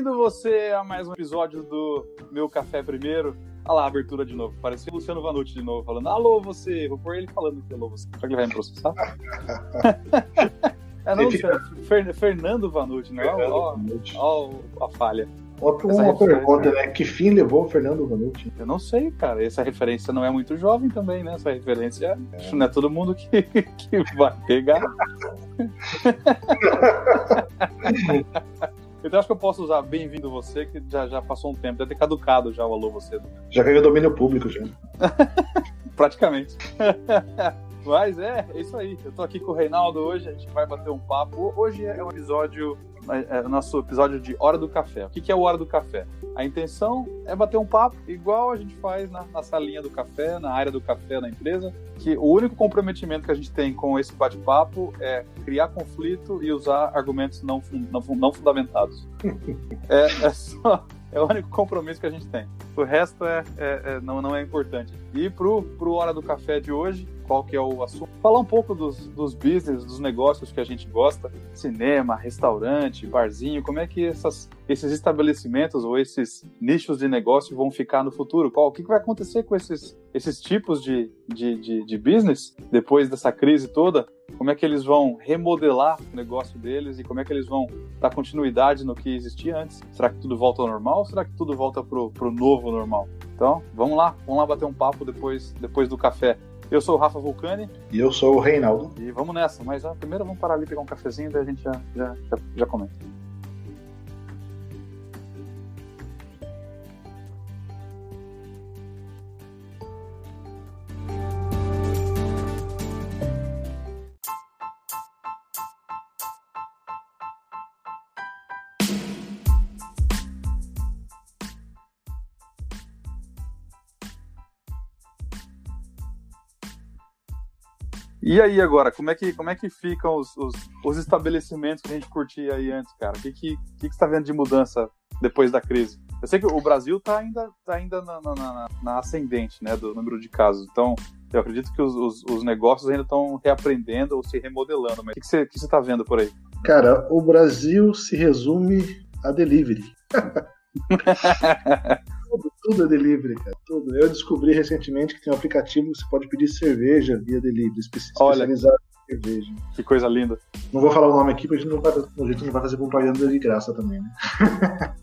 Bem-vindo você a mais um episódio do Meu Café Primeiro. Olha lá a abertura de novo. Parecia o Luciano Vanucci de novo, falando alô você. Vou pôr ele falando que alô você. Será que ele vai me processar? é não, Fer, Fernando Vanucci, não é? Ó, ó, ó a falha. Outra uma pergunta, né? Que fim levou o Fernando Vanucci? Eu não sei, cara. Essa referência não é muito jovem também, né? Essa referência é. não é todo mundo que, que vai pegar. Então acho que eu posso usar bem-vindo você, que já, já passou um tempo, deve ter caducado já o alô você. Já ganhou domínio público já. Praticamente. Mas é, é isso aí. Eu tô aqui com o Reinaldo hoje, a gente vai bater um papo. Hoje é um episódio é, nosso episódio de Hora do Café. O que, que é o Hora do Café? A intenção é bater um papo igual a gente faz na, na salinha do café, na área do café na empresa, que o único comprometimento que a gente tem com esse bate-papo é criar conflito e usar argumentos não, não, não fundamentados. é, é só é o único compromisso que a gente tem. O resto é, é, é, não, não é importante. E pro, pro Hora do Café de hoje, qual que é o assunto? Falar um pouco dos, dos business, dos negócios que a gente gosta. Cinema, restaurante, barzinho. Como é que essas, esses estabelecimentos ou esses nichos de negócio vão ficar no futuro? Qual, o que, que vai acontecer com esses, esses tipos de, de, de, de business depois dessa crise toda? como é que eles vão remodelar o negócio deles e como é que eles vão dar continuidade no que existia antes. Será que tudo volta ao normal ou será que tudo volta pro, pro novo normal? Então, vamos lá, vamos lá bater um papo depois, depois do café. Eu sou o Rafa Vulcani. E eu sou o Reinaldo. E vamos nessa, mas ah, primeiro vamos parar ali pegar um cafezinho, daí a gente já, já, já, já comenta. E aí agora, como é que, como é que ficam os, os, os estabelecimentos que a gente curtia aí antes, cara? O que, que, que, que você está vendo de mudança depois da crise? Eu sei que o Brasil está ainda, tá ainda na, na, na, ascendente, né, do número de casos. Então, eu acredito que os, os, os negócios ainda estão reaprendendo ou se remodelando. Mas o que, que você está vendo por aí? Cara, o Brasil se resume a delivery. tudo, tudo é delivery, cara. Tudo. Eu descobri recentemente que tem um aplicativo que você pode pedir cerveja via delivery, especializado em cerveja. Que coisa linda. não vou falar o nome aqui, porque a gente não vai, a gente não vai fazer propaganda de graça também, né?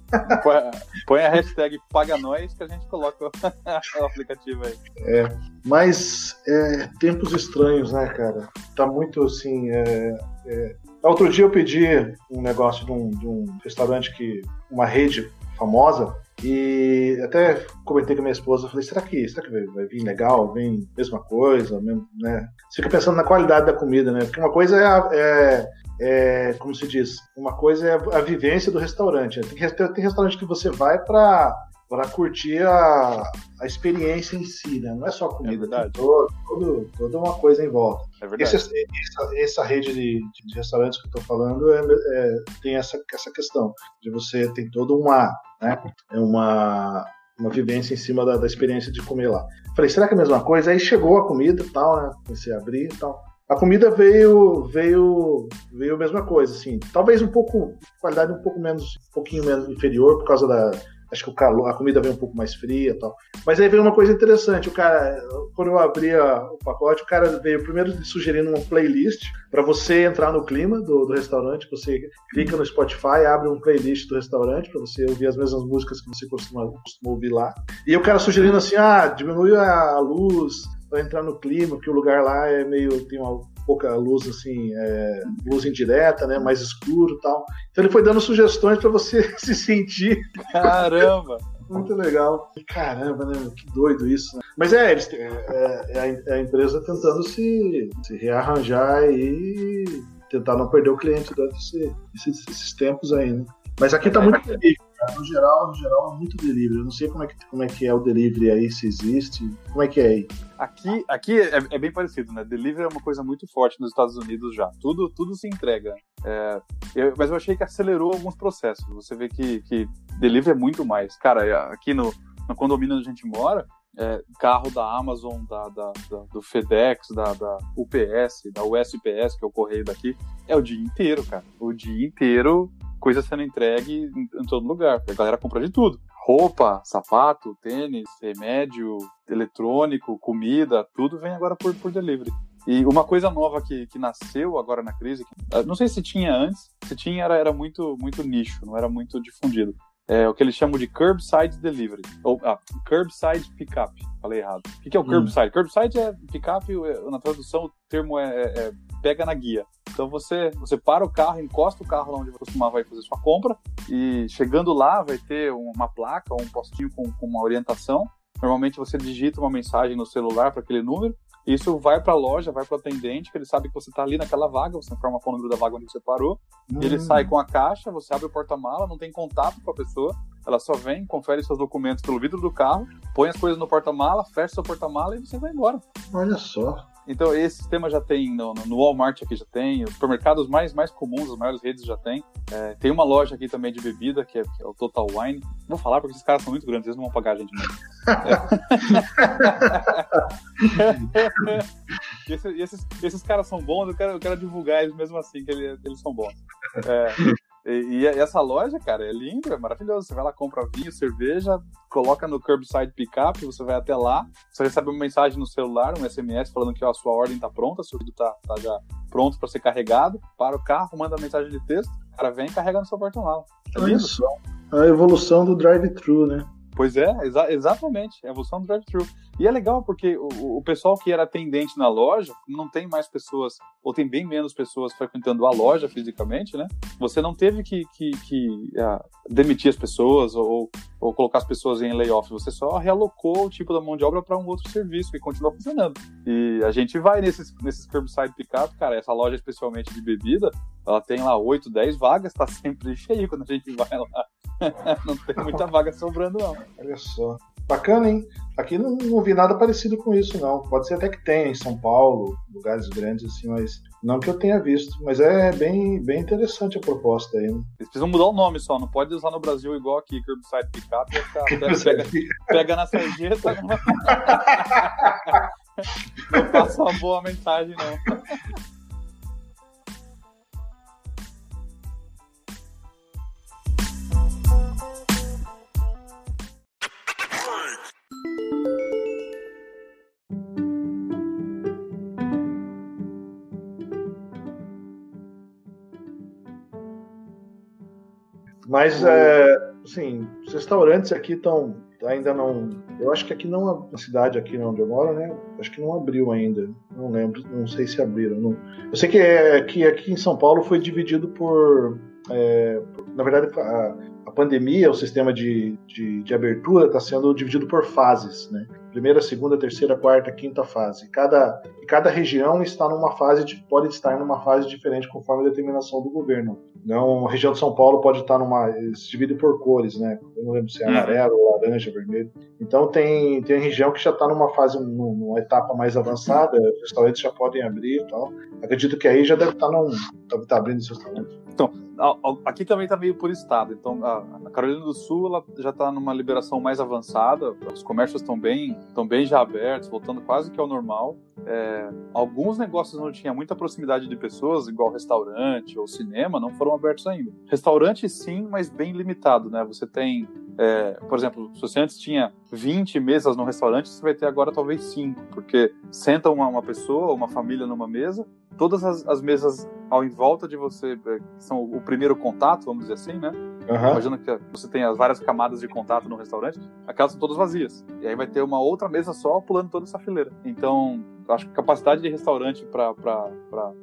Põe, a hashtag paga nós que a gente coloca o aplicativo aí. É, mas é, tempos estranhos, né, cara? Tá muito assim. É, é... Outro dia eu pedi um negócio de um, de um restaurante que. uma rede famosa e até comentei com a minha esposa, falei, será que, será que vai, vai vir legal? Vem mesma coisa? Mesmo, né? Você fica pensando na qualidade da comida, né? Porque uma coisa é, a, é, é como se diz, uma coisa é a, a vivência do restaurante. Tem, tem restaurante que você vai para para curtir a, a experiência em si, né? Não é só comida, é tem todo, todo, toda uma coisa em volta. É verdade. Esse, essa, essa, rede de, de, restaurantes que eu estou falando é, é, tem essa, essa questão de você tem toda uma, né, é uma, uma vivência em cima da, da experiência de comer lá. Falei, será que é a mesma coisa? Aí chegou a comida e tal, né? Comecei a abrir e tal. A comida veio, veio, veio a mesma coisa, assim. Talvez um pouco, qualidade um pouco menos, um pouquinho menos inferior por causa da, acho que o calor, a comida veio um pouco mais fria e tal. Mas aí veio uma coisa interessante, o cara, quando eu abri o pacote, o cara veio primeiro sugerindo uma playlist para você entrar no clima do, do, restaurante, você clica no Spotify, abre um playlist do restaurante para você ouvir as mesmas músicas que você costuma, costuma ouvir lá. E o cara sugerindo assim, ah, diminui a luz para entrar no clima, porque o lugar lá é meio tem uma pouca luz assim, é, luz indireta, né, mais escuro, tal. Então ele foi dando sugestões para você se sentir. Caramba. Muito legal. Caramba, né? Que doido isso. Né? Mas é, eles, é, é, é, a empresa tentando se, se rearranjar e tentar não perder o cliente durante esse, esses, esses tempos aí, né? Mas aqui tá muito delivery, No geral, no geral, é muito delivery. Eu não sei como é, que, como é que é o delivery aí, se existe. Como é que é aí? Aqui, aqui é, é bem parecido, né? Delivery é uma coisa muito forte nos Estados Unidos já. Tudo, tudo se entrega. É, eu, mas eu achei que acelerou alguns processos. Você vê que, que delivery é muito mais. Cara, é, aqui no, no condomínio onde a gente mora, é, carro da Amazon, da, da, da, do FedEx, da, da UPS, da USPS, que é o correio daqui, é o dia inteiro, cara. O dia inteiro coisa sendo entregue em, em todo lugar. A galera compra de tudo. Roupa, sapato, tênis, remédio, eletrônico, comida, tudo vem agora por, por delivery. E uma coisa nova que, que nasceu agora na crise, que, não sei se tinha antes, se tinha era, era muito, muito nicho, não era muito difundido. É o que eles chamam de curbside delivery, ou ah, curbside pickup. Falei errado. O que, que é o hum. curbside? Curbside é pickup, na tradução o termo é, é, é pega na guia. Então você, você para o carro, encosta o carro lá onde você costumava fazer sua compra e chegando lá vai ter uma placa ou um postinho com, com uma orientação. Normalmente você digita uma mensagem no celular para aquele número. Isso vai para a loja, vai para o atendente, que ele sabe que você está ali naquela vaga, você informa o número da vaga onde você parou. Hum. Ele sai com a caixa, você abre o porta-mala, não tem contato com a pessoa, ela só vem, confere seus documentos pelo vidro do carro, põe as coisas no porta-mala, fecha seu porta-mala e você vai embora. Olha só. Então, esse sistema já tem no, no Walmart aqui já tem, os supermercados mais, mais comuns, as maiores redes já tem. É, tem uma loja aqui também de bebida, que é, que é, o Total Wine. Vou falar porque esses caras são muito grandes, eles não vão pagar a gente mesmo. É. e esses, esses, esses, caras são bons, eu quero, eu quero divulgar eles mesmo assim, que eles, eles são bons. É, e, e, essa loja, cara, é linda, é maravilhosa. Você vai lá, compra vinho, cerveja, coloca no curbside pickup, você vai até lá, você recebe uma mensagem no celular, um SMS falando que ó, a sua ordem tá pronta, seu pedido tá, tá já pronto para ser carregado, para o carro, manda a mensagem de texto, o cara vem e carrega no seu porta-mala. É Olha só, a evolução do drive-thru, né? Pois é, exa exatamente, a evolução do drive-thru. E é legal porque o, o, pessoal que era atendente na loja, não tem mais pessoas, ou tem bem menos pessoas frequentando a loja fisicamente, né? Você não teve que, que, que uh, demitir as pessoas ou, ou colocar as pessoas em layoff, você só realocou o tipo da mão de obra para um outro serviço e continua funcionando. E a gente vai nesses, nesses curbside pickup, cara, essa loja especialmente de bebida, ela tem lá 8, 10 vagas, tá sempre cheio quando a gente vai lá. não tem muita vaga sobrando, não. Olha só. Bacana, hein? Aqui não, não, vi nada parecido com isso, não. Pode ser até que tenha em São Paulo, lugares grandes assim, mas não que eu tenha visto. Mas é bem, bem interessante a proposta aí, né? Eles precisam mudar o nome só, não pode usar no Brasil igual aqui, Curbside Pickup, pega, pega, pega na sarjeta. Não... não passa uma boa mensagem, não. Mas, é, assim, os restaurantes aqui estão ainda não. Eu acho que aqui não, a cidade aqui onde eu moro, né? Acho que não abriu ainda. Não lembro, não sei se abriram. Não. Eu sei que, é, que aqui em São Paulo foi dividido por. É, na verdade, a, a, pandemia, o sistema de, de, de abertura está sendo dividido por fases, né? Primeira, segunda, terceira, quarta, quinta fase. Cada, cada região está numa fase de, pode estar numa fase diferente conforme a determinação do governo. Então, a região de São Paulo pode estar numa. se divide por cores, né? Eu não lembro se é uhum. amarelo, laranja, vermelho. Então, tem, tem região que já está numa fase, numa etapa mais avançada, os restaurantes já podem abrir e tal. Acredito que aí já deve estar, num, deve estar abrindo esse restaurante. Então, aqui também está meio por estado. Então, a Carolina do Sul ela já está numa liberação mais avançada. Os comércios estão bem, estão bem já abertos, voltando quase que ao normal. É, alguns negócios não tinha muita proximidade de pessoas, igual restaurante ou cinema, não foram abertos ainda. Restaurante sim, mas bem limitado, né? Você tem, é, por exemplo, se você antes tinha 20 mesas no restaurante, você vai ter agora talvez 5, porque senta uma, uma pessoa, uma família numa mesa, todas as, as mesas ao em volta de você, é, são o primeiro contato, vamos dizer assim, né? Uhum. Imagina que você tem as várias camadas de contato no restaurante, aquelas são todas vazias. E aí vai ter uma outra mesa só pulando toda essa fileira. Então, acho que a capacidade de restaurante para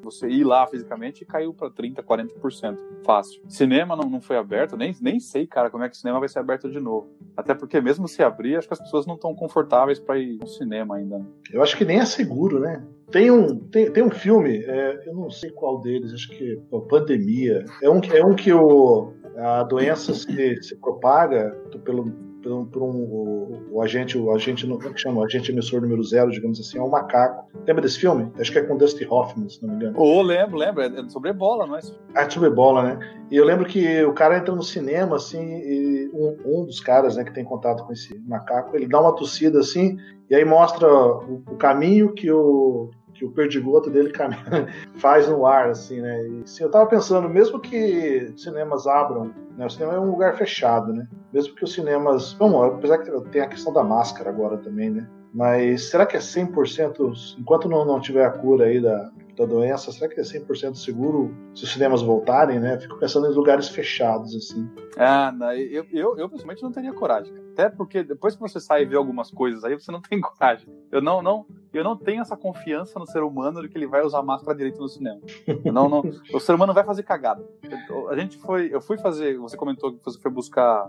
você ir lá fisicamente caiu para 30%, 40%. Fácil. Cinema não, não foi aberto, nem, nem sei, cara, como é que o cinema vai ser aberto de novo. Até porque, mesmo se abrir, acho que as pessoas não estão confortáveis para ir no cinema ainda. Eu acho que nem é seguro, né? Tem um, tem, tem um filme, é, eu não sei qual deles, acho que é Pandemia. É um, é um que o, a doença se, se propaga pelo, por, por um, o, o, agente, o agente, como é que chama? O agente emissor número zero, digamos assim, é um macaco. Lembra desse filme? Acho que é com Dusty Hoffman, se não me engano. Oh, lembro, lembro. É sobre ebola, não é? Ah, é sobre ebola, né? E eu lembro que o cara entra no cinema, assim, e um, um dos caras, né, que tem contato com esse macaco, ele dá uma tossida, assim, e aí mostra o, o caminho que o que o perdigoto dele faz no ar, assim, né? E, assim, eu tava pensando, mesmo que cinemas abram, né? O cinema é um lugar fechado, né? Mesmo que os cinemas. Bom, apesar que tem a questão da máscara agora também, né? Mas será que é 100%, enquanto não, não tiver a cura aí da, da doença, será que é 100% seguro se os cinemas voltarem, né? Fico pensando em lugares fechados, assim. Ah, não, eu, eu, eu pessoalmente não teria coragem. Até porque depois que você sai e vê algumas coisas aí, você não tem coragem. Eu não, não, eu não tenho essa confiança no ser humano de que ele vai usar máscara direito no cinema. Não, não, o ser humano vai fazer cagada. A gente foi, eu fui fazer, você comentou que você foi buscar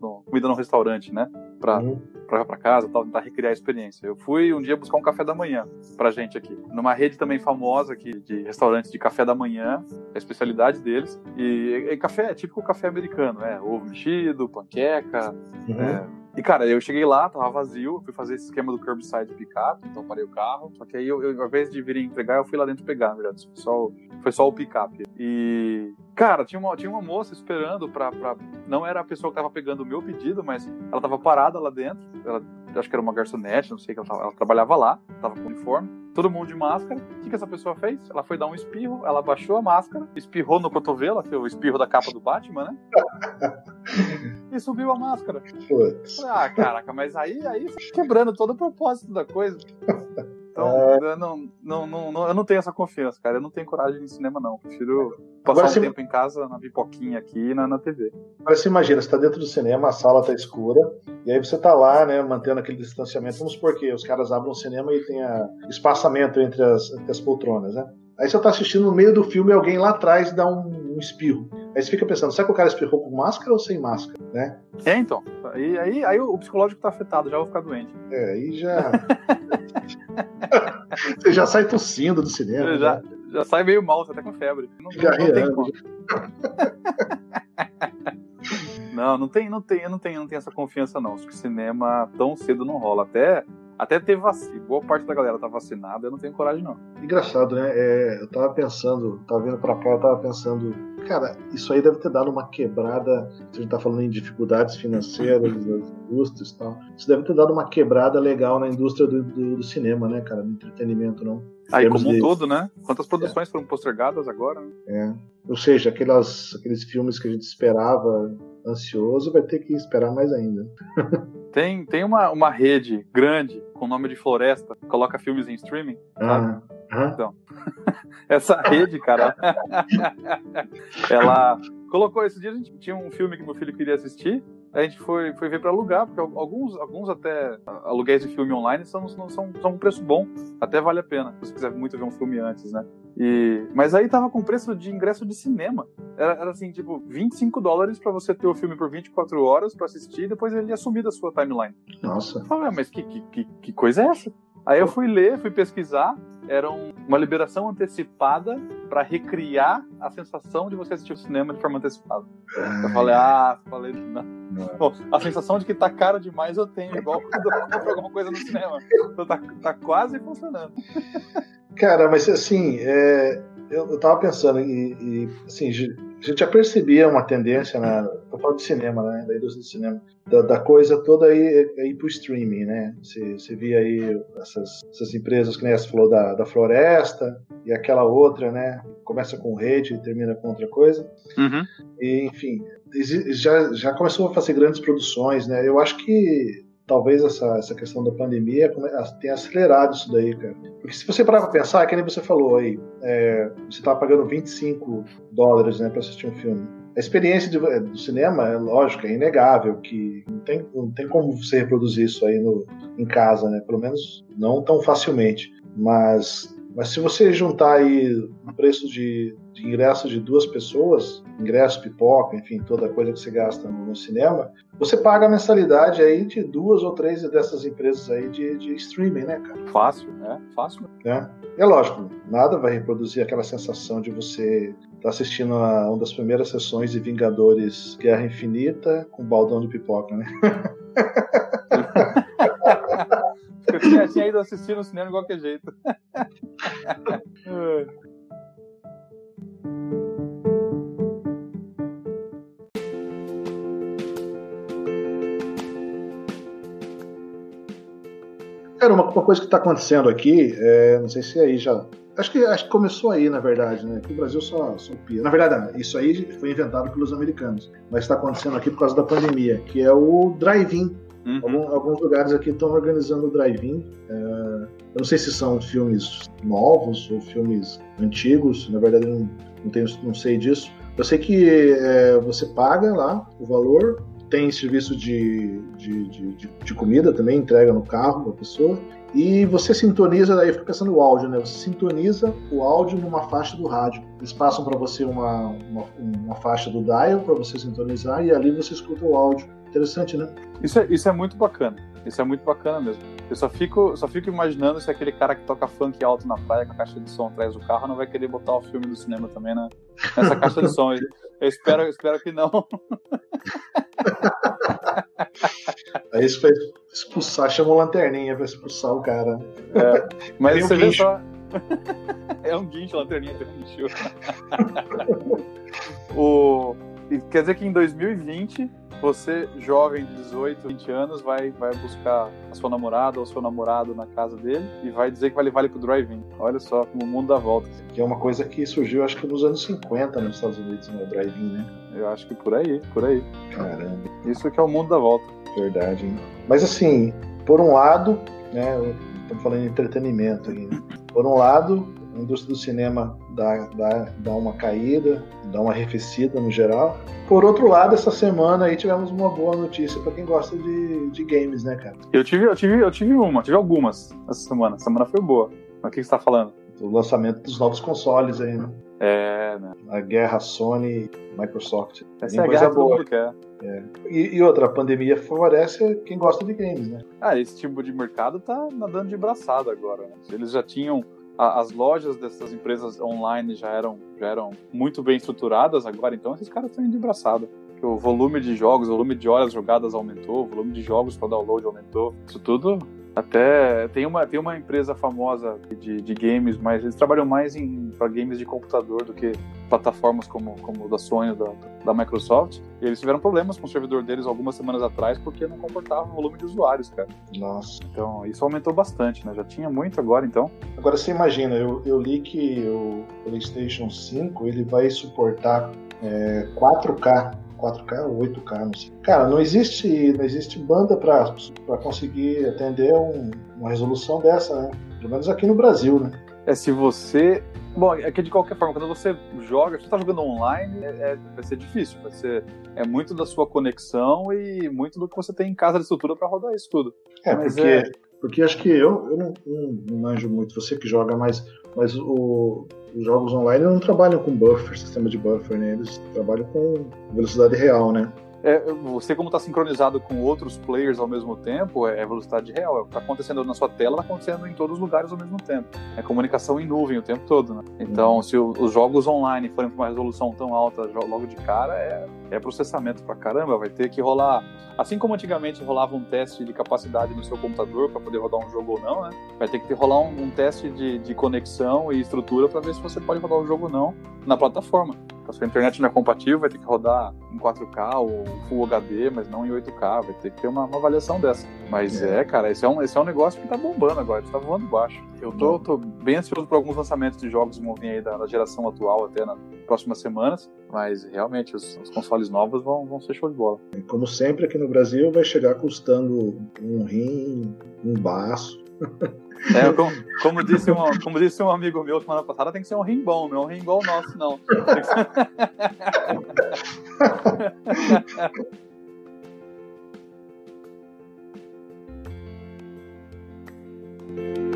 uh, comida no restaurante, né? Pra, uhum. pra, pra casa, tal, tentar recriar a experiência. Eu fui um dia buscar um café da manhã pra gente aqui. Numa rede também famosa aqui de restaurantes de café da manhã, a especialidade deles. E, e café é típico café americano, é ovo mexido, panqueca, uhum. é, e, cara, eu cheguei lá, tava vazio, fui fazer esse esquema do curbside pick-up, então parei o carro. Só que aí, eu, eu, ao invés de vir entregar, eu fui lá dentro pegar, na verdade. Foi só, foi só o pick-up. E, cara, tinha uma, tinha uma moça esperando pra, pra. Não era a pessoa que tava pegando o meu pedido, mas ela tava parada lá dentro. Ela, acho que era uma garçonete, não sei, que ela, ela trabalhava lá, tava com uniforme todo mundo de máscara. O que, que essa pessoa fez? Ela foi dar um espirro, ela baixou a máscara, espirrou no cotovelo, que é o espirro da capa do Batman, né? e subiu a máscara. Putz. Ah, caraca, mas aí, aí quebrando todo o propósito da coisa. Então, é... eu, não, não, não, eu não tenho essa confiança, cara. Eu não tenho coragem de cinema, não. Prefiro passar Agora, um tempo em casa, na pipoquinha aqui na, na TV. Agora você imagina, você tá dentro do cinema, a sala tá escura, e aí você tá lá, né, mantendo aquele distanciamento. Vamos supor que os caras abrem o cinema e tem espaçamento entre as, entre as poltronas, né? Aí você tá assistindo no meio do filme e alguém lá atrás dá um, um, espirro. Aí você fica pensando, será que o cara espirrou com máscara ou sem máscara, né? É, então. Aí, aí, aí o psicológico tá afetado, já vou ficar doente. É, aí já... você já sai tossindo do cinema. Já, né? já sai meio mal, você tá com febre. Não, não, não tem como. Não, não tem, não tem, eu não tenho, não tenho essa confiança não. Acho que cinema tão cedo não rola. Até até ter vacina. Boa parte da galera tá vacinada, eu não tenho coragem, não. Engraçado, né? É, eu tava pensando, tava vindo pra cá, eu tava pensando, cara, isso aí deve ter dado uma quebrada. Se a gente tá falando em dificuldades financeiras das indústrias e tal, isso deve ter dado uma quebrada legal na indústria do, do, do cinema, né, cara? No entretenimento, não. Aí, como um todo, né? Quantas produções é. foram postergadas agora? Né? É. Ou seja, aquelas, aqueles filmes que a gente esperava ansioso vai ter que esperar mais ainda. Tem, tem uma, uma rede grande com o nome de Floresta, coloca filmes em streaming, sabe? Ah, então, essa rede, cara, ela colocou. Esse dia a gente tinha um filme que meu filho queria assistir, a gente foi, foi ver para alugar, porque alguns, alguns até aluguéis de filme online são, são, são um preço bom, até vale a pena, se você quiser muito ver um filme antes, né? E, mas aí tava com preço de ingresso de cinema. Era, era assim, tipo, 25 dólares para você ter o filme por 24 horas para assistir e depois ele ia sumir da sua timeline. Nossa. Eu falei, ah, mas que, que, que, coisa é essa? Aí eu fui ler, fui pesquisar, era uma liberação antecipada para recriar a sensação de você assistir o cinema de forma antecipada. Eu falei, ah, falei, não. Bom, a sensação de que tá caro demais eu tenho, igual quando eu compro alguma coisa no cinema. Então tá, tá quase funcionando. Cara, mas assim, é, eu, eu tava pensando, e, e assim, a gente já percebia uma tendência na tô falando de cinema, né, da indústria do cinema, da, da coisa toda aí, aí pro streaming, né? Você, você via aí essas, essas empresas que nem você falou da, da Floresta e aquela outra, né? Começa com rede e termina com outra coisa. Uhum. E, enfim, já, já começou a fazer grandes produções, né? Eu acho que talvez essa, essa questão da pandemia tenha acelerado isso daí, cara. Porque se você parar pra pensar, que nem você falou aí, é, você tava pagando 25 dólares né, para assistir um filme. A experiência de, do cinema, é lógico, é inegável, que não tem, não tem como você reproduzir isso aí no, em casa, né? Pelo menos não tão facilmente. Mas mas se você juntar aí o preço de, de ingresso de duas pessoas, ingresso, pipoca, enfim, toda coisa que você gasta no, no, cinema, você paga a mensalidade aí de duas ou três dessas empresas aí de, de streaming, né, cara? Fácil, né? Fácil. É. é lógico, nada vai reproduzir aquela sensação de você estar tá assistindo a uma das primeiras sessões de Vingadores Guerra Infinita com um baldão de pipoca, né? Tinha, tinha ido assistir no cinema de qualquer jeito. Cara, uma, uma coisa que está acontecendo aqui, é, não sei se aí já. Acho que, acho que começou aí, na verdade, né? Que o Brasil só, só pia. Na verdade, isso aí foi inventado pelos americanos. Mas está acontecendo aqui por causa da pandemia, que é o drive-in. Uhum. Alguns, lugares aqui estão organizando drive-in. É, eu não sei se são filmes novos ou filmes antigos, na verdade não, não, tenho, não sei disso. Eu sei que é, você paga lá o valor, tem serviço de, de, de, de, comida também, entrega no carro da pessoa. E você sintoniza, daí fica pensando o áudio, né? Você sintoniza o áudio numa faixa do rádio. Eles passam para você uma, uma, uma, faixa do dial para você sintonizar e ali você escuta o áudio. Interessante, né? Isso é, isso é muito bacana. Isso é muito bacana mesmo. Eu só fico, só fico imaginando se aquele cara que toca funk alto na praia com a caixa de som atrás do carro não vai querer botar o filme do cinema também, né? Nessa caixa de som. Eu espero, eu espero que não. Aí isso foi expulsar, chamou lanterninha pra expulsar o cara. É, mas você um vê só. é um guincho, lanterninha de guincho. o... Quer dizer que em 2020 você, jovem de 18, 20 anos, vai, vai buscar a sua namorada ou seu namorado na casa dele e vai dizer que vai levar ele pro drive-in. Olha só como o mundo dá volta. Que é uma coisa que surgiu, acho que nos anos 50 nos Estados Unidos, no né, drive-in, né? Eu acho que por aí, por aí. Caramba. Isso que é o mundo da volta. Verdade, hein? Mas assim, por um lado, né, estamos falando de entretenimento aí, né? Por um lado, a indústria do cinema dá, dá, dá uma caída, dá uma arrefecida no geral. Por outro lado, essa semana aí tivemos uma boa notícia para quem gosta de, de games, né, cara? Eu tive, eu tive, eu tive uma, tive algumas essa semana. Essa semana foi boa. Mas o que você está falando? O lançamento dos novos consoles aí, né? É, né? A guerra Sony Microsoft. Essa é a guerra boa. que é. é. E, e, outra, a pandemia favorece quem gosta de games, né? Ah, esse tipo de mercado tá nadando de braçada agora. Né? Eles já tinham as lojas dessas empresas online já eram, já eram muito bem estruturadas agora, então esses caras estão indo de braçada. O volume de jogos, o volume de horas jogadas aumentou, o volume de jogos para download aumentou. Isso tudo até tem uma, tem uma empresa famosa de, de games, mas eles trabalham mais em para games de computador do que plataformas como, como o da Sony, da, da Microsoft. E eles tiveram problemas com o servidor deles algumas semanas atrás porque não comportava o volume de usuários, cara. Nossa. Então isso aumentou bastante, né? Já tinha muito agora, então. Agora você imagina, eu, eu li que o PlayStation 5 ele vai suportar é, 4K 4K ou 8K, não sei. Cara, não existe, não existe banda para conseguir atender um, uma resolução dessa, né? Pelo menos aqui no Brasil, né? É, se você. Bom, é que de qualquer forma, quando você joga, se você está jogando online, é, é, vai ser difícil. Vai ser, é muito da sua conexão e muito do que você tem em casa de estrutura para rodar isso tudo. É, Mas porque, é... porque acho que eu, eu não, não, não manjo muito, você que joga mais, mas o, os jogos online não trabalham com buffer, sistema de buffer, né? Eles trabalham com velocidade real, né? É, você como está sincronizado com outros players ao mesmo tempo, é, é velocidade real. É o que está acontecendo na sua tela, está acontecendo em todos os lugares ao mesmo tempo. É comunicação em nuvem o tempo todo, né? Então, uhum. se o, os jogos online forem com uma resolução tão alta logo de cara, é, é processamento pra caramba. Vai ter que rolar... Assim como antigamente rolava um teste de capacidade no seu computador para poder rodar um jogo ou não, né? Vai ter que rolar um, um teste de, de conexão e estrutura para ver se você pode rodar o jogo ou não na plataforma a sua internet não é compatível, vai ter que rodar em 4K ou Full HD, mas não em 8K, vai ter que ter uma, uma avaliação dessa. Mas é. é, cara, esse é, um, esse é um negócio que tá bombando agora, está voando baixo. Eu tô, tô, bem ansioso por alguns lançamentos de jogos que vão vir aí da, da geração atual até nas próximas semanas, mas realmente os, os, consoles novos vão, vão ser show de bola. E como sempre aqui no Brasil, vai chegar custando um rim, um baço. É, como, como, disse um, como disse um amigo meu semana passada, tem que ser um rim bom, não é um rim igual nosso, não.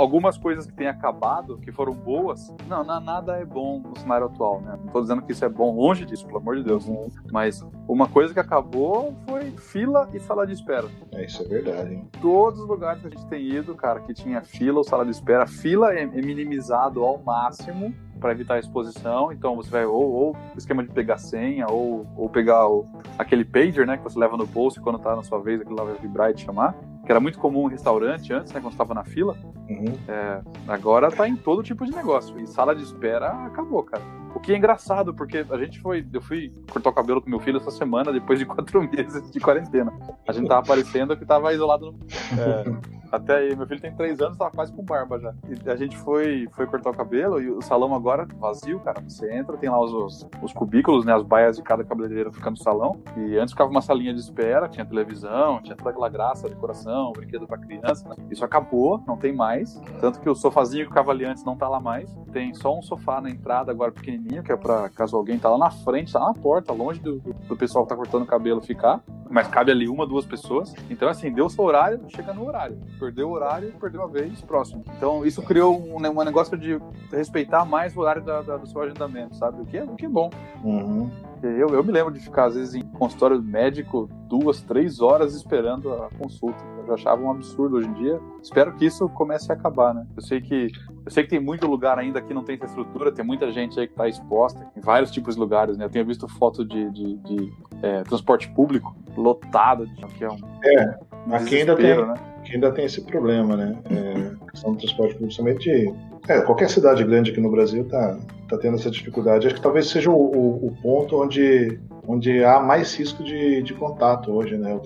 algumas coisas que têm acabado, que foram boas, não, nada é bom no cenário atual, né? Não tô dizendo que isso é bom, longe disso, pelo amor de Deus. Uhum. Mas uma coisa que acabou foi fila e sala de espera. É, isso é verdade, hein? Todos os lugares que a gente tem ido, cara, que tinha fila ou sala de espera, fila é, é minimizado ao máximo para evitar a exposição. Então você vai ou, ou esquema de pegar senha, ou, ou pegar o, aquele pager, né, que você leva no bolso e quando tá na sua vez aquilo lá vai vibrar e te chamar. Que era muito comum em restaurante antes, né, quando estava na fila. Uhum. É, agora tá em todo tipo de negócio. E sala de espera acabou, cara. O que é engraçado, porque a gente foi. Eu fui cortar o cabelo com meu filho essa semana, depois de quatro meses de quarentena. A gente tava parecendo que tava isolado no. É, até aí, meu filho tem três anos, tava quase com barba já. E a gente foi, foi cortar o cabelo e o salão agora vazio, cara. Você entra, tem lá os, os, os cubículos, né? As baias de cada cabeleireiro ficando no salão. E antes ficava uma salinha de espera, tinha televisão, tinha toda aquela graça, decoração, brinquedo pra criança. Né? Isso acabou, não tem mais. Tanto que o sofazinho que ficava ali antes não tá lá mais. Tem só um sofá na entrada agora pequenininho, que é pra caso alguém tá lá na frente, tá na porta, longe do, do pessoal que tá cortando o cabelo ficar. Mas cabe ali uma, duas pessoas. Então, assim, deu o seu horário, chega no horário perdeu o horário, perdeu a vez, próximo. Então isso criou um, um negócio de respeitar mais o horário da, da, do seu agendamento, sabe? O que é, o que é bom. Uhum. Eu, eu me lembro de ficar, às vezes, em consultório médico duas, três horas esperando a consulta. Eu já achava um absurdo hoje em dia. Espero que isso comece a acabar, né? Eu sei que eu sei que tem muito lugar ainda que não tem essa estrutura, tem muita gente aí que está exposta em vários tipos de lugares, né? Eu tenho visto foto de, de, de é, transporte público lotado, que é um. É, aqui ainda tem. Né? Que ainda tem esse problema, né? É, questão do transporte público, somente. É, qualquer cidade grande aqui no Brasil está tá tendo essa dificuldade. Acho que talvez seja o, o, o ponto onde, onde há mais risco de, de contato hoje, né?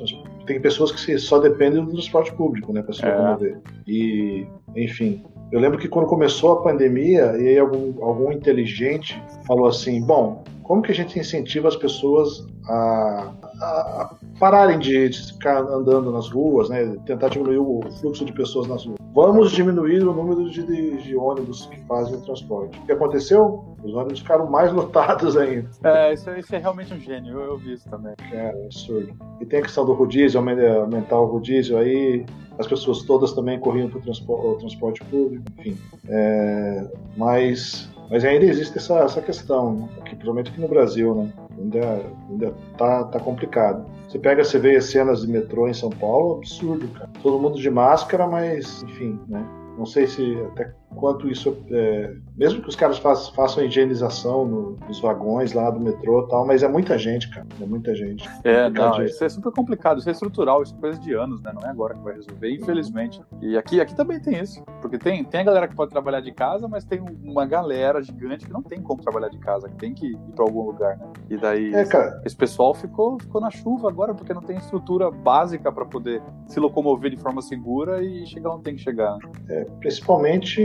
Tem pessoas que só dependem do transporte público, né, para se é. locomover. É. E, enfim, eu lembro que quando começou a pandemia, e aí algum, algum inteligente falou assim: bom, como que a gente incentiva as pessoas a, a pararem de, de, ficar andando nas ruas, né? Tentar diminuir o fluxo de pessoas nas ruas. Vamos diminuir o número de, de, ônibus que fazem o transporte. O que aconteceu? Os ônibus ficaram mais lotados ainda. É, isso, isso é realmente um gênio, eu, eu vi isso também. É, é absurdo. E tem a questão do rodízio, aumentar o rodízio aí, as pessoas todas também corriam para o transporte, transporte, público, enfim. É, mas mas ainda existe essa, essa questão, aqui, principalmente aqui no Brasil, né? Ainda, ainda tá, tá complicado. Você pega, você vê as cenas de metrô em São Paulo, absurdo, cara. Todo mundo de máscara, mas, enfim, né? Não sei se até quanto isso é, mesmo que os caras façam, façam higienização no, nos vagões lá do metrô e tal, mas é muita gente, cara, é muita gente. É, não, isso é super complicado, isso é estrutural, isso é coisa de anos, né? Não é agora que vai resolver, infelizmente. E aqui, aqui também tem isso, porque tem, tem a galera que pode trabalhar de casa, mas tem uma galera gigante que não tem como trabalhar de casa, que tem que ir para algum lugar, né? E daí é, esse pessoal ficou, ficou na chuva agora, porque não tem estrutura básica para poder se locomover de forma segura e chegar onde tem que chegar. Né? É, principalmente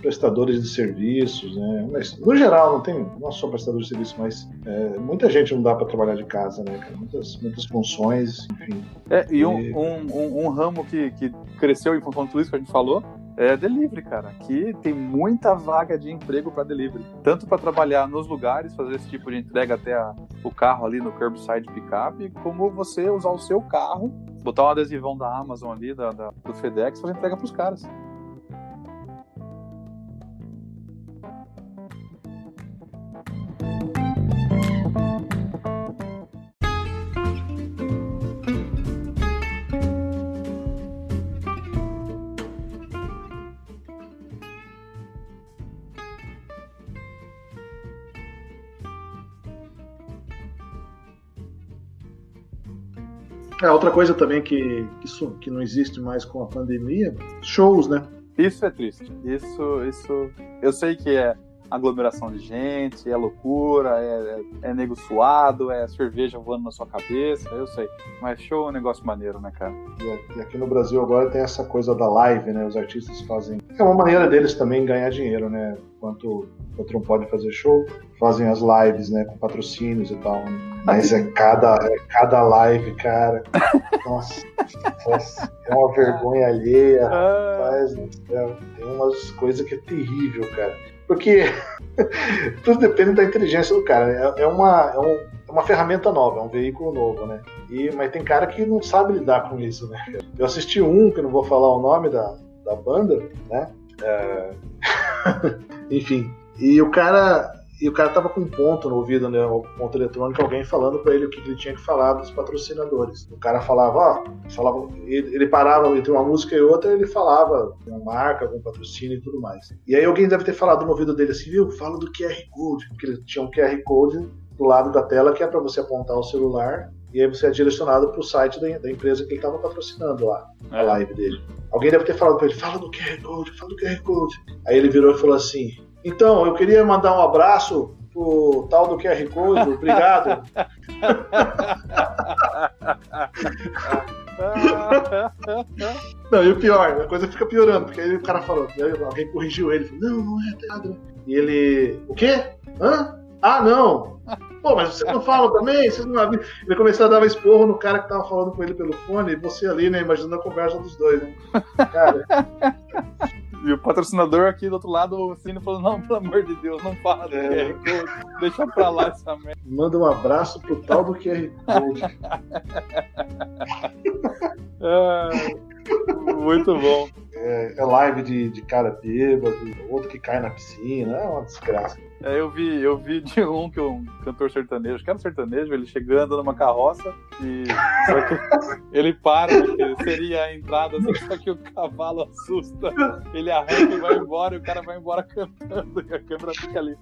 prestadores de serviços, né? Mas no geral não tem, não só prestadores de serviços, mas é, muita gente não dá para trabalhar de casa, né? Muitas, muitas funções, enfim. É, e, e... Um, um, um, ramo que, que cresceu em função de tudo isso que a gente falou é delivery, cara. Aqui tem muita vaga de emprego para delivery, tanto para trabalhar nos lugares, fazer esse tipo de entrega até a, o carro ali no curbside pickup, como você usar o seu carro, botar um adesivão da Amazon ali, da, da do FedEx, fazer entrega para os caras. É, outra coisa também que, que, que não existe mais com a pandemia, shows, né? Isso é triste. Isso, isso. Eu sei que é aglomeração de gente, é loucura, é, é, é nego suado, é cerveja voando na sua cabeça, eu sei. Mas show é um negócio maneiro, né, cara? E aqui no Brasil agora tem essa coisa da live, né? Os artistas fazem. É uma maneira deles também ganhar dinheiro, né? Enquanto outro não pode fazer show, fazem as lives, né? Com patrocínios e tal. Mas é cada, é cada live, cara. Nossa, é uma vergonha alheia, ah. rapaz Tem umas coisas que é terrível, cara. Porque tudo depende da inteligência do cara. É, é, uma, é, um, é uma ferramenta nova, é um veículo novo, né? E, mas tem cara que não sabe lidar com isso, né? Eu assisti um, que não vou falar o nome da, da banda, né? É... Enfim. E o cara e o cara tava com um ponto no ouvido, né, um ponto eletrônico, alguém falando para ele o que ele tinha que falar dos patrocinadores. O cara falava, ó, falava, ele, ele, parava entre uma música e outra, ele falava uma marca, algum patrocínio e tudo mais. E aí alguém deve ter falado no ouvido dele assim, viu, fala do QR Code, porque ele tinha um QR Code do lado da tela que é para você apontar o celular e aí você é direcionado para o site da, da, empresa que ele estava patrocinando lá, é. a live dele. Alguém deve ter falado para ele, fala do QR Code, fala do QR Code. Aí ele virou e falou assim, então, eu queria mandar um abraço pro tal do QR Code, obrigado. não, e o pior, a coisa fica piorando, porque aí o cara falou, alguém corrigiu ele, falou, não, não é, tá errado. E ele, o quê? Hã? Ah, não! Pô, mas vocês não falam também? Vocês não Ele começou a dar esporro no cara que tava falando com ele pelo fone, e você ali, né, imaginando a conversa dos dois, né? Cara. E o patrocinador aqui do outro lado, o Cine falou: Não, pelo amor de Deus, não fala do é. QR Code, deixa pra lá essa merda. Manda um abraço pro tal do QR Code. é, muito bom. É, é live de, de cara bêbado, outro que cai na piscina, é uma desgraça. É, eu vi, eu vi de um que um cantor sertanejo, que era sertanejo, ele chegando numa carroça e ele para, porque seria a entrada, só que o cavalo assusta, ele arranca e vai embora, e o cara vai embora cantando, e a câmera fica ali.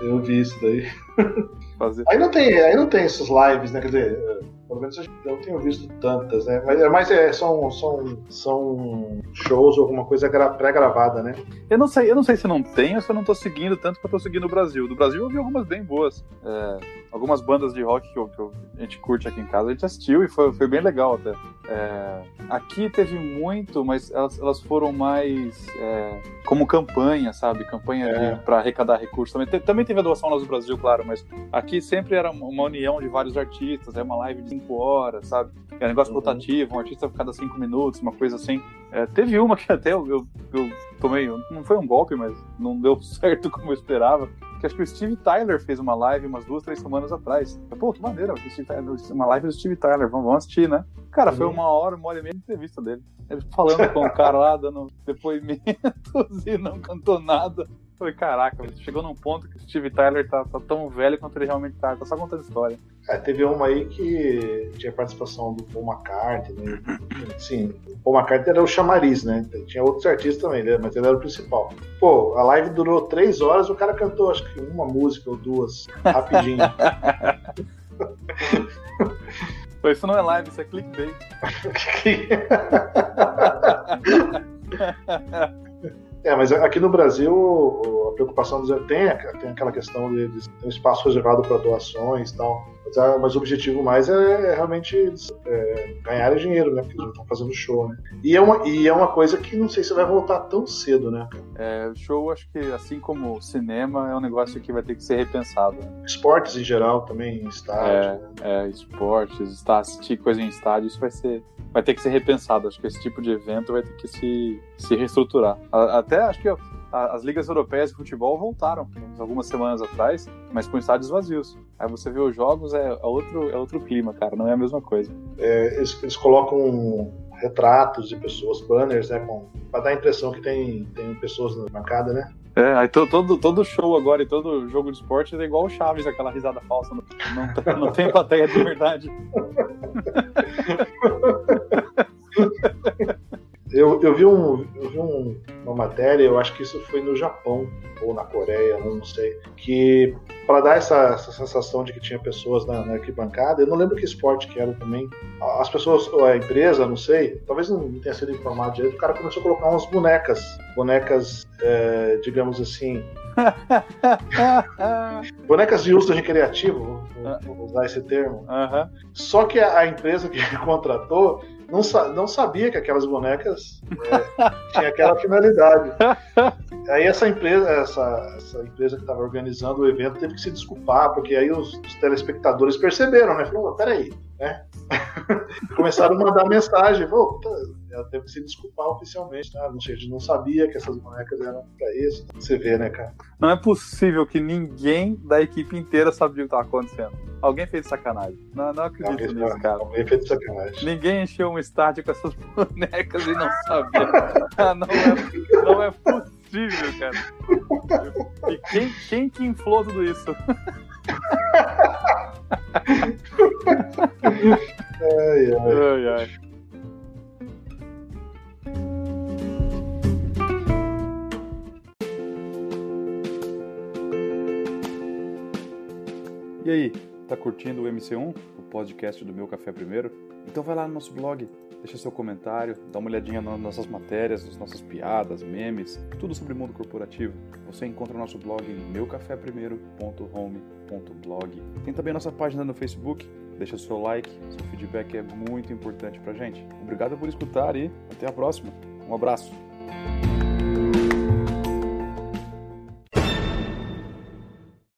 Eu vi isso daí. Fazer. Aí não tem, aí não tem essas lives, né? Quer dizer, pelo menos eu não tenho visto tantas, né? Mas, é, mas é, são, são, são shows ou alguma coisa pré-gravada, né? Eu não sei, eu não sei se não tem ou se eu não tô seguindo tanto que eu tô seguindo o Brasil. Do Brasil eu vi algumas bem boas. É, algumas bandas de rock que, eu, que eu, a gente curte aqui em casa, a gente assistiu e foi, foi bem legal até. É, aqui teve muito, mas elas, elas foram mais é, como campanha, sabe? Campanha é. para arrecadar recursos. Também, também teve a doação lá do Brasil, claro, mas aqui sempre era uma união de vários artistas, é uma live de cinco horas, sabe? É um negócio uhum. rotativo, um artista cada cinco minutos, uma coisa assim. É, teve uma que até eu, eu, eu, tomei, não foi um golpe, mas não deu certo como eu esperava. Que acho que o Steve Tyler fez uma live umas duas, três semanas atrás. Pô, que maneira, uma live do Steve Tyler, vamos, vamos assistir, né? Cara, uhum. foi uma hora, uma hora e meia de entrevista dele. Ele falando com o cara lá, dando depoimentos e não cantou nada. Falei, caraca, chegou num ponto que o Steve Tyler tá, tá, tão velho quanto ele realmente tá, tá só contando história. É, teve uma aí que tinha participação do Paul McCartney. Né? Sim, o Paul McCartney era o chamariz, né? Tinha outros artistas também, né? mas ele era o principal. Pô, a live durou três horas, o cara cantou acho que uma música ou duas, rapidinho. isso não é live, isso é clickbait. É, mas aqui no Brasil a preocupação tem, tem aquela questão de, de um espaço reservado para doações e tal. Mas, ah, mas, o objetivo mais é, é realmente é, ganhar dinheiro, né? Porque eles estão fazendo show, né? E é, uma, e é uma coisa que não sei se vai voltar tão cedo, né? É, show, acho que assim como cinema, é um negócio que vai ter que ser repensado. Né? Esportes em geral também, estádio. É, é esportes, está, assistir coisa em estádio, isso vai ser vai ter que ser repensado. Acho que esse tipo de evento vai ter que se, se reestruturar. Até acho que as ligas europeias de futebol voltaram algumas semanas atrás, mas com estádios vazios. Aí você vê os jogos, é, é outro, é outro clima, cara, não é a mesma coisa. É, eles, eles, colocam retratos de pessoas, banners, né, pra dar a impressão que tem, tem pessoas na bancada, né? É, aí todo, todo show agora e todo jogo de esporte é igual o Chaves, aquela risada falsa. Não, não, não tem plateia de verdade. Eu, eu vi, um, eu vi um, uma matéria, eu acho que isso foi no Japão ou na Coreia, não sei, que para dar essa, essa, sensação de que tinha pessoas na, na, arquibancada, eu não lembro que esporte que era também. As pessoas, ou a empresa, não sei, talvez não tenha sido informado direito, o cara começou a colocar umas bonecas, bonecas, é, digamos assim, bonecas de uso recreativo, vou, vou usar esse termo. Uhum. Só que a, a empresa que contratou não, não sabia que aquelas bonecas é, tinham aquela finalidade. Aí essa empresa, essa, essa empresa que estava organizando o evento teve que se desculpar, porque aí os, os telespectadores perceberam, né? Falou, peraí, né? Começaram a mandar mensagem, pô, ela teve que se desculpar oficialmente, tá? Não, a gente não sabia que essas bonecas eram pra isso. Você vê, né, cara? Não é possível que ninguém da equipe inteira sabia o que estava acontecendo. Alguém fez sacanagem. Não, não acredito alguém, nisso, cara. Alguém fez sacanagem. Ninguém encheu um estádio com essas bonecas e não sabia. ah, não, é, não é possível, cara. E quem, quem que inflou tudo isso? ai, ai. ai, ai. E aí, tá curtindo o MC1, o podcast do Meu Café Primeiro? Então vai lá no nosso blog, deixa seu comentário, dá uma olhadinha nas nossas matérias, nas nossas piadas, memes, tudo sobre mundo corporativo. Você encontra o nosso blog em meucaféprimeiro.home.blog. Tem também a nossa página no Facebook, deixa seu like, seu feedback é muito importante pra gente. Obrigado por escutar e até a próxima. Um abraço.